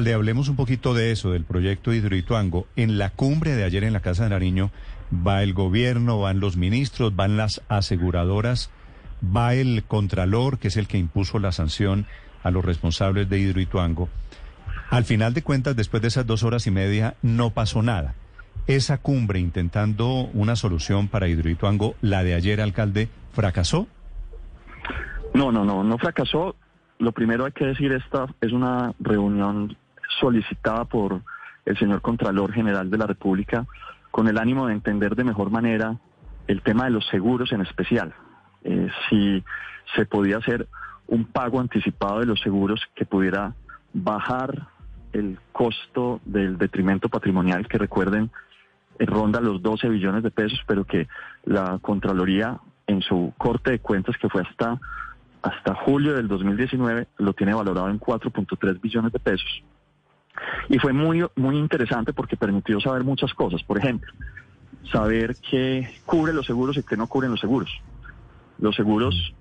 Le hablemos un poquito de eso, del proyecto Hidroituango. En la cumbre de ayer en la Casa de Nariño va el gobierno, van los ministros, van las aseguradoras, va el contralor, que es el que impuso la sanción a los responsables de Hidroituango. Al final de cuentas, después de esas dos horas y media, no pasó nada. Esa cumbre intentando una solución para Hidroituango, la de ayer, alcalde, ¿fracasó? No, no, no, no fracasó. Lo primero hay que decir, esta es una reunión solicitada por el señor Contralor General de la República con el ánimo de entender de mejor manera el tema de los seguros en especial. Eh, si se podía hacer un pago anticipado de los seguros que pudiera bajar el costo del detrimento patrimonial, que recuerden, eh, ronda los 12 billones de pesos, pero que la Contraloría en su corte de cuentas, que fue hasta, hasta julio del 2019, lo tiene valorado en 4.3 billones de pesos. Y fue muy, muy interesante porque permitió saber muchas cosas. Por ejemplo, saber qué cubre los seguros y qué no cubren los seguros. Los seguros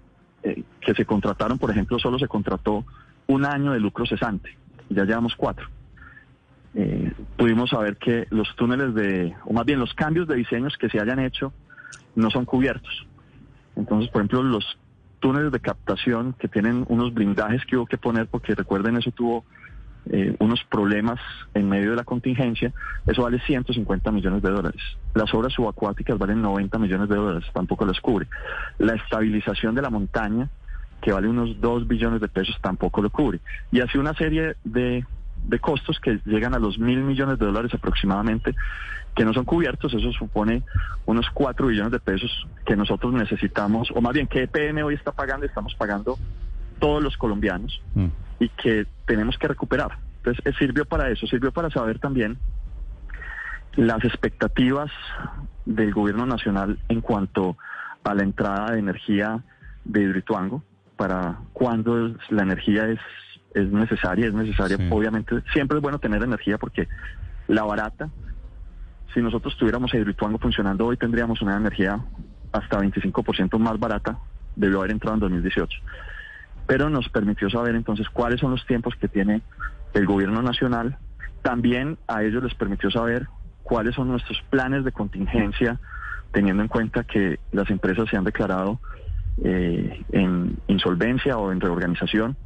eh, que se contrataron, por ejemplo, solo se contrató un año de lucro cesante. Ya llevamos cuatro. Eh, pudimos saber que los túneles de, o más bien los cambios de diseños que se hayan hecho, no son cubiertos. Entonces, por ejemplo, los túneles de captación que tienen unos blindajes que hubo que poner, porque recuerden, eso tuvo eh, unos problemas en medio de la contingencia, eso vale 150 millones de dólares. Las obras subacuáticas valen 90 millones de dólares, tampoco las cubre. La estabilización de la montaña, que vale unos 2 billones de pesos, tampoco lo cubre. Y así una serie de, de costos que llegan a los mil millones de dólares aproximadamente, que no son cubiertos, eso supone unos 4 billones de pesos que nosotros necesitamos, o más bien que EPM hoy está pagando, estamos pagando todos los colombianos mm. y que tenemos que recuperar. Entonces, eh, sirvió para eso, sirvió para saber también las expectativas del gobierno nacional en cuanto a la entrada de energía de Hidroituango, para cuando la energía es, es necesaria, es necesaria, obviamente, siempre es bueno tener energía porque la barata, si nosotros tuviéramos Hidroituango funcionando hoy, tendríamos una energía hasta 25% más barata, debió haber entrado en 2018 pero nos permitió saber entonces cuáles son los tiempos que tiene el gobierno nacional. También a ellos les permitió saber cuáles son nuestros planes de contingencia, teniendo en cuenta que las empresas se han declarado eh, en insolvencia o en reorganización.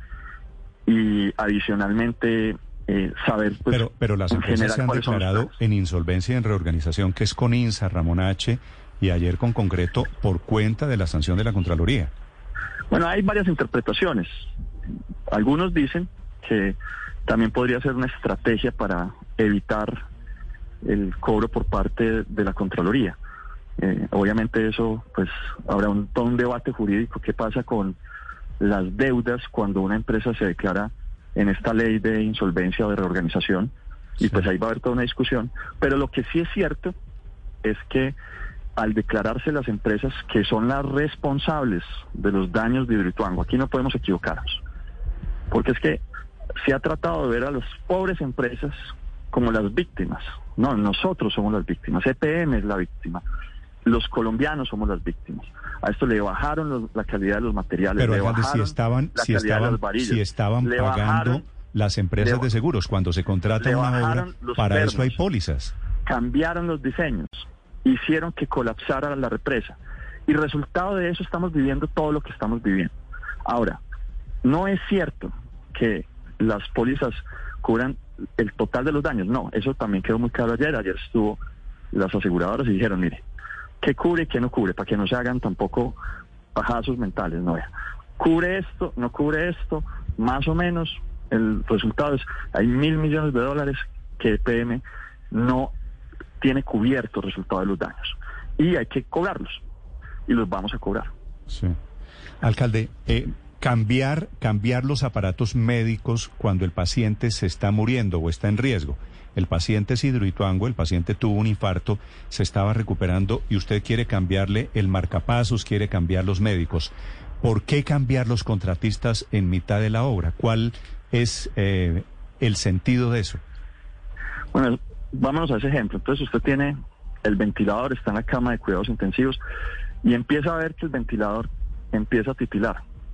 Y adicionalmente eh, saber... Pues, pero, pero las empresas se han declarado en insolvencia y en reorganización, que es con INSA, Ramón H., y ayer con concreto por cuenta de la sanción de la Contraloría. Bueno, hay varias interpretaciones. Algunos dicen que también podría ser una estrategia para evitar el cobro por parte de la Contraloría. Eh, obviamente eso, pues, habrá un, todo un debate jurídico. ¿Qué pasa con las deudas cuando una empresa se declara en esta ley de insolvencia o de reorganización? Y pues ahí va a haber toda una discusión. Pero lo que sí es cierto es que al declararse las empresas que son las responsables de los daños de Hidroituango. Aquí no podemos equivocarnos, porque es que se ha tratado de ver a las pobres empresas como las víctimas. No, nosotros somos las víctimas, EPM es la víctima, los colombianos somos las víctimas. A esto le bajaron la calidad de los materiales, Pero le bajaron si estaban, si estaban, si estaban pagando las empresas de seguros cuando se contrata una obra, para eso hay pólizas. Cambiaron los diseños hicieron que colapsara la represa. Y resultado de eso estamos viviendo todo lo que estamos viviendo. Ahora, no es cierto que las pólizas cubran el total de los daños. No, eso también quedó muy claro ayer. Ayer estuvo las aseguradoras y dijeron, mire, ¿qué cubre y qué no cubre? Para que no se hagan tampoco bajazos mentales. No. Cubre esto, no cubre esto, más o menos. El resultado es, hay mil millones de dólares que PM no tiene cubierto el resultado de los daños. Y hay que cobrarlos. Y los vamos a cobrar. Sí. Alcalde, eh, cambiar, cambiar los aparatos médicos cuando el paciente se está muriendo o está en riesgo. El paciente es hidroituango, el paciente tuvo un infarto, se estaba recuperando y usted quiere cambiarle el marcapasos, quiere cambiar los médicos. ¿Por qué cambiar los contratistas en mitad de la obra? ¿Cuál es eh, el sentido de eso? Bueno, vámonos a ese ejemplo. Entonces usted tiene el ventilador, está en la cama de cuidados intensivos y empieza a ver que el ventilador empieza a titilar.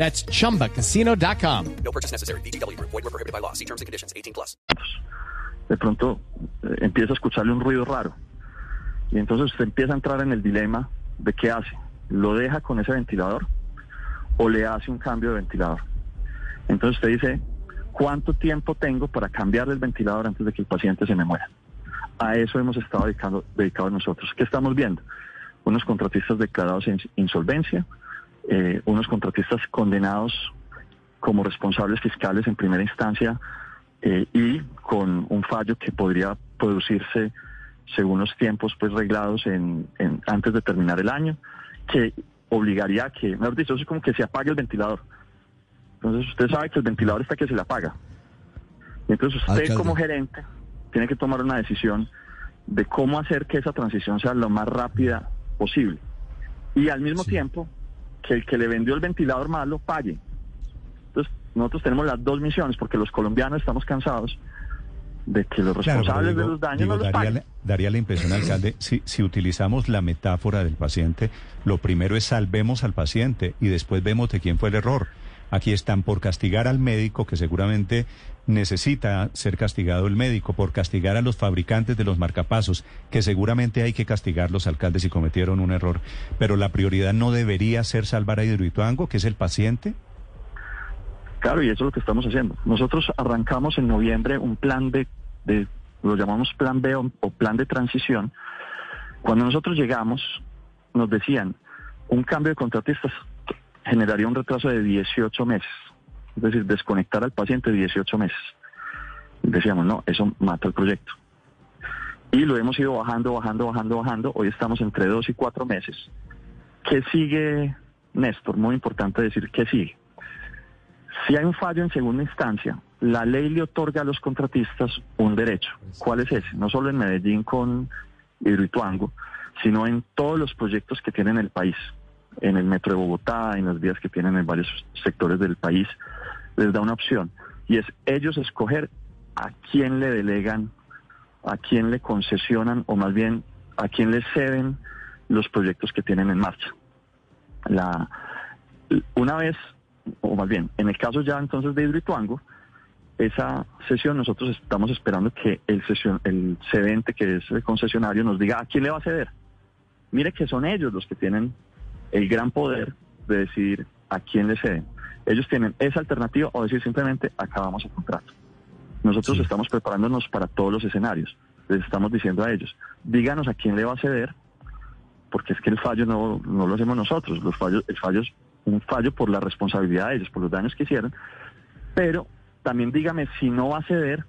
That's chumbacasino.com. No purchase necessary. BGW. Void were prohibited by law. See terms and conditions. 18 plus. De pronto eh, empieza a escucharle un ruido raro. Y entonces usted empieza a entrar en el dilema de qué hace. ¿Lo deja con ese ventilador o le hace un cambio de ventilador? Entonces usted dice, ¿cuánto tiempo tengo para cambiar el ventilador antes de que el paciente se me muera? A eso hemos estado dedicando, dedicados nosotros. ¿Qué estamos viendo? Unos contratistas declarados en insolvencia, eh, unos contratistas condenados como responsables fiscales en primera instancia eh, y con un fallo que podría producirse según los tiempos pues reglados en, en- antes de terminar el año, que obligaría a que, mejor dicho, es como que se apague el ventilador. Entonces usted sabe que el ventilador está que se le apaga. Y entonces usted Alcalde. como gerente tiene que tomar una decisión de cómo hacer que esa transición sea lo más rápida posible. Y al mismo tiempo que el que le vendió el ventilador malo pague. Entonces nosotros tenemos las dos misiones porque los colombianos estamos cansados de que los Claro, responsables digo- de los daños digo, no los daría, paguen. daría la impresión, alcalde, si, si utilizamos la metáfora del paciente, lo primero es salvemos al paciente y después vemos de quién fue el error. Aquí están por castigar al médico, que seguramente necesita ser castigado el médico, por castigar a los fabricantes de los marcapasos, que seguramente hay que castigar los alcaldes si cometieron un error. Pero la prioridad no debería ser salvar a Hidroituango, que es el paciente. Claro, y eso es lo que estamos haciendo. Nosotros arrancamos en noviembre un plan de, de lo llamamos plan B o, o plan de transición. Cuando nosotros llegamos, nos decían, un cambio de contratistas generaría un retraso de 18 meses. Es decir, desconectar al paciente 18 meses. Decíamos, no, eso mata el proyecto. Y lo hemos ido bajando, bajando, bajando, bajando. Hoy estamos entre dos y cuatro meses. ¿Qué sigue, Néstor? Muy importante decir qué sigue. Si hay un fallo en segunda instancia, la ley le otorga a los contratistas un derecho. ¿Cuál es ese? No solo en Medellín con Hidroituango, sino en todos los proyectos que tienen el país, en el metro de Bogotá, en las vías que tienen en varios sectores del país, les da una opción y es ellos escoger a quién le delegan, a quién le concesionan o más bien a quién le ceden los proyectos que tienen en marcha. La, una vez, o más bien, en el caso ya entonces de Hidroituango, esa sesión nosotros estamos esperando que el, sesión, el cedente, que es el concesionario, nos diga a quién le va a ceder. Mire que son ellos los que tienen el gran poder de decidir a quién le ceden. Ellos tienen esa alternativa o decir simplemente acabamos el contrato. Nosotros Sí. estamos preparándonos para todos los escenarios. Les estamos diciendo a ellos, díganos a quién le va a ceder, porque es que el fallo no, no lo hacemos nosotros. Los fallos, el fallo es un fallo por la responsabilidad de ellos, por los daños que hicieron. Pero también dígame si no va a ceder,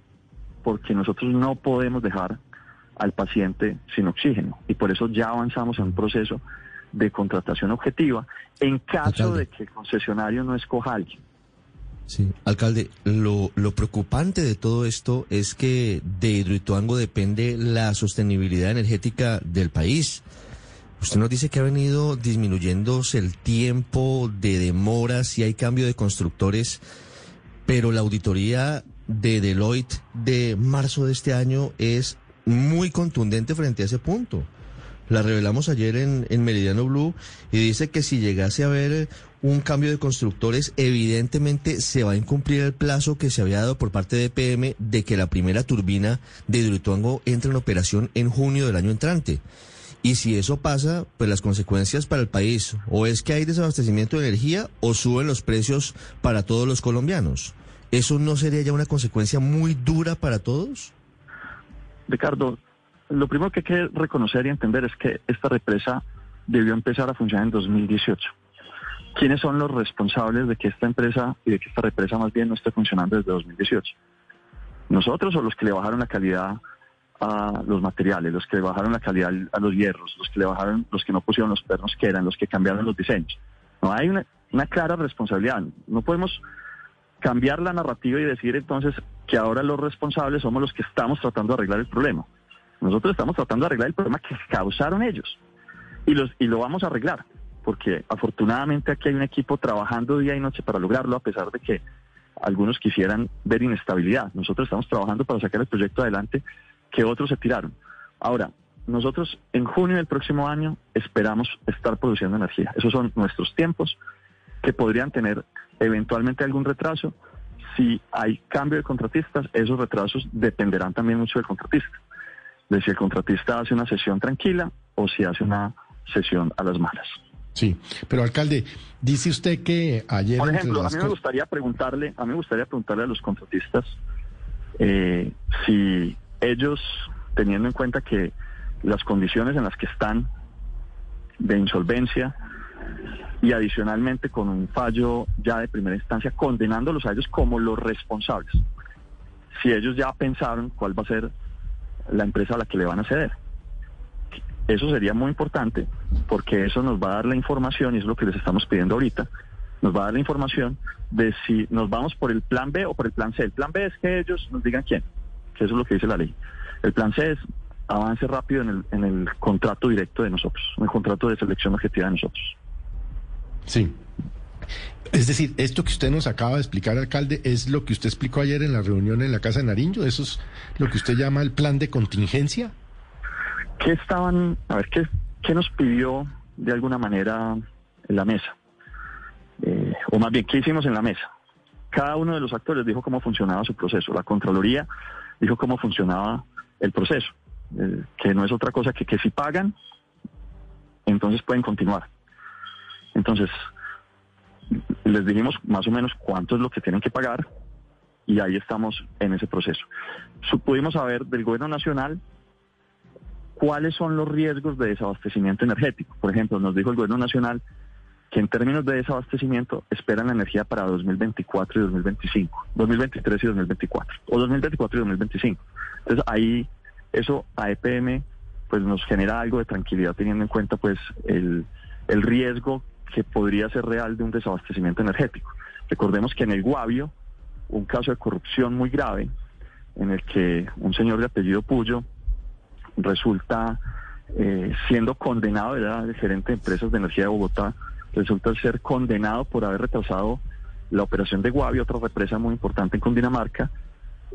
porque nosotros no podemos dejar al paciente sin oxígeno. Y por eso ya avanzamos en un proceso de contratación objetiva en caso Alcalde. de que el concesionario no escoja a alguien. Sí, alcalde, lo, lo preocupante de todo esto es que de Hidroituango depende la sostenibilidad energética del país. Usted nos dice que ha venido disminuyéndose el tiempo de demoras y hay cambio de constructores, pero la auditoría de Deloitte de marzo de este año es muy contundente frente a ese punto. La revelamos ayer en, en Meridiano Blue y dice que si llegase a haber un cambio de constructores, evidentemente se va a incumplir el plazo que se había dado por parte de PM de que la primera turbina de Hidroituango entre en operación en junio del año entrante. Y si eso pasa, pues las consecuencias para el país o es que hay desabastecimiento de energía o suben los precios para todos los colombianos. ¿eso no sería ya una consecuencia muy dura para todos? Ricardo, lo primero que hay que reconocer y entender es que esta represa debió empezar a funcionar en 2018. ¿Quiénes son los responsables de que esta empresa y de que esta represa más bien no esté funcionando desde 2018? ¿Nosotros o los que le bajaron la calidad a los materiales, los que le bajaron la calidad a los hierros, los que le bajaron, los que no pusieron los pernos que eran, los que cambiaron los diseños? No hay una, una clara responsabilidad. No podemos cambiar la narrativa y decir entonces que ahora los responsables somos los que estamos tratando de arreglar el problema. Nosotros estamos tratando de arreglar el problema que causaron ellos y, los, y lo vamos a arreglar, porque afortunadamente aquí hay un equipo trabajando día y noche para lograrlo, a pesar de que algunos quisieran ver inestabilidad. Nosotros estamos trabajando para sacar el proyecto adelante que otros se tiraron. Ahora, nosotros en junio del próximo año esperamos estar produciendo energía. Esos son nuestros tiempos que podrían tener eventualmente algún retraso. Si hay cambio de contratistas, esos retrasos dependerán también mucho del contratista. De si el contratista hace una sesión tranquila o si hace una sesión a las malas. Sí, pero alcalde, dice usted que ayer... Por ejemplo, a mí me gustaría preguntarle, a mí me gustaría preguntarle a los contratistas eh, si ellos, teniendo en cuenta que las condiciones en las que están de insolvencia y adicionalmente con un fallo ya de primera instancia condenándolos a ellos como los responsables, si ellos ya pensaron cuál va a ser la empresa a la que le van a ceder. Eso sería muy importante porque eso nos va a dar la información, y es lo que les estamos pidiendo ahorita, nos va a dar la información de si nos vamos por el plan B o por el plan C. El plan B es que ellos nos digan quién, que eso es lo que dice la ley. El plan C es avance rápido en el, en el contrato directo de nosotros, en el contrato de selección objetiva de nosotros. Sí. Es decir, esto que usted nos acaba de explicar, alcalde, es lo que usted explicó ayer en la reunión en la Casa de Nariño. ¿Eso es lo que usted llama el plan de contingencia? ¿Qué estaban, a ver, qué, qué nos pidió de alguna manera en la mesa? Eh, o más bien, ¿qué hicimos en la mesa? Cada uno de los actores dijo cómo funcionaba su proceso. La Contraloría dijo cómo funcionaba el proceso, eh, que no es otra cosa que que si pagan, entonces pueden continuar. Entonces, les dijimos más o menos cuánto es lo que tienen que pagar y ahí estamos en ese proceso. Pudimos saber del gobierno nacional cuáles son los riesgos de desabastecimiento energético. Por ejemplo, nos dijo el gobierno nacional que en términos de desabastecimiento esperan la energía para 2024 y 2025, 2023 y 2024, o 2024 y 2025. Entonces ahí eso a EPM pues nos genera algo de tranquilidad teniendo en cuenta pues el, el riesgo que podría ser real de un desabastecimiento energético. Recordemos que en el Guavio, un caso de corrupción muy grave, en el que un señor de apellido Puyo resulta eh, siendo condenado, era el gerente de empresas de energía de Bogotá, resulta ser condenado por haber retrasado la operación de Guavio, otra represa muy importante en Cundinamarca,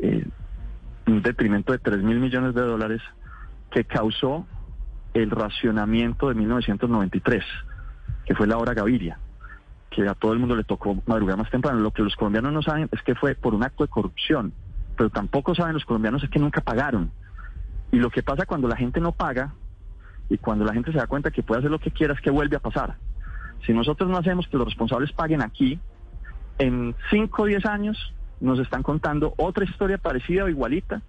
eh, un detrimento de 3 mil millones de dólares que causó el racionamiento de 1993, que fue la hora Gaviria, que a todo el mundo le tocó madrugar más temprano. Lo que los colombianos no saben es que fue por un acto de corrupción, pero tampoco saben los colombianos es que nunca pagaron. Y lo que pasa cuando la gente no paga y cuando la gente se da cuenta que puede hacer lo que quiera es que vuelve a pasar. Si nosotros no hacemos que los responsables paguen aquí, en 5 o 10 años nos están contando otra historia parecida o igualita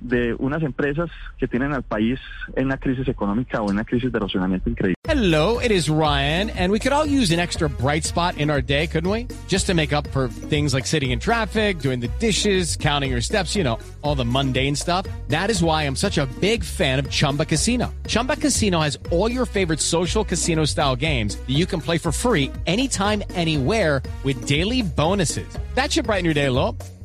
de unas empresas que tienen al país en una crisis económica o en una crisis de racionamiento increíble. Hello, it is Ryan, and we could all use an extra bright spot in our day, couldn't we? Just to make up for things like sitting in traffic, doing the dishes, counting your steps, you know, all the mundane stuff. That is why I'm such a big fan of Chumba Casino. Chumba Casino has all your favorite social casino style games that you can play for free anytime, anywhere with daily bonuses. That should brighten your day a little.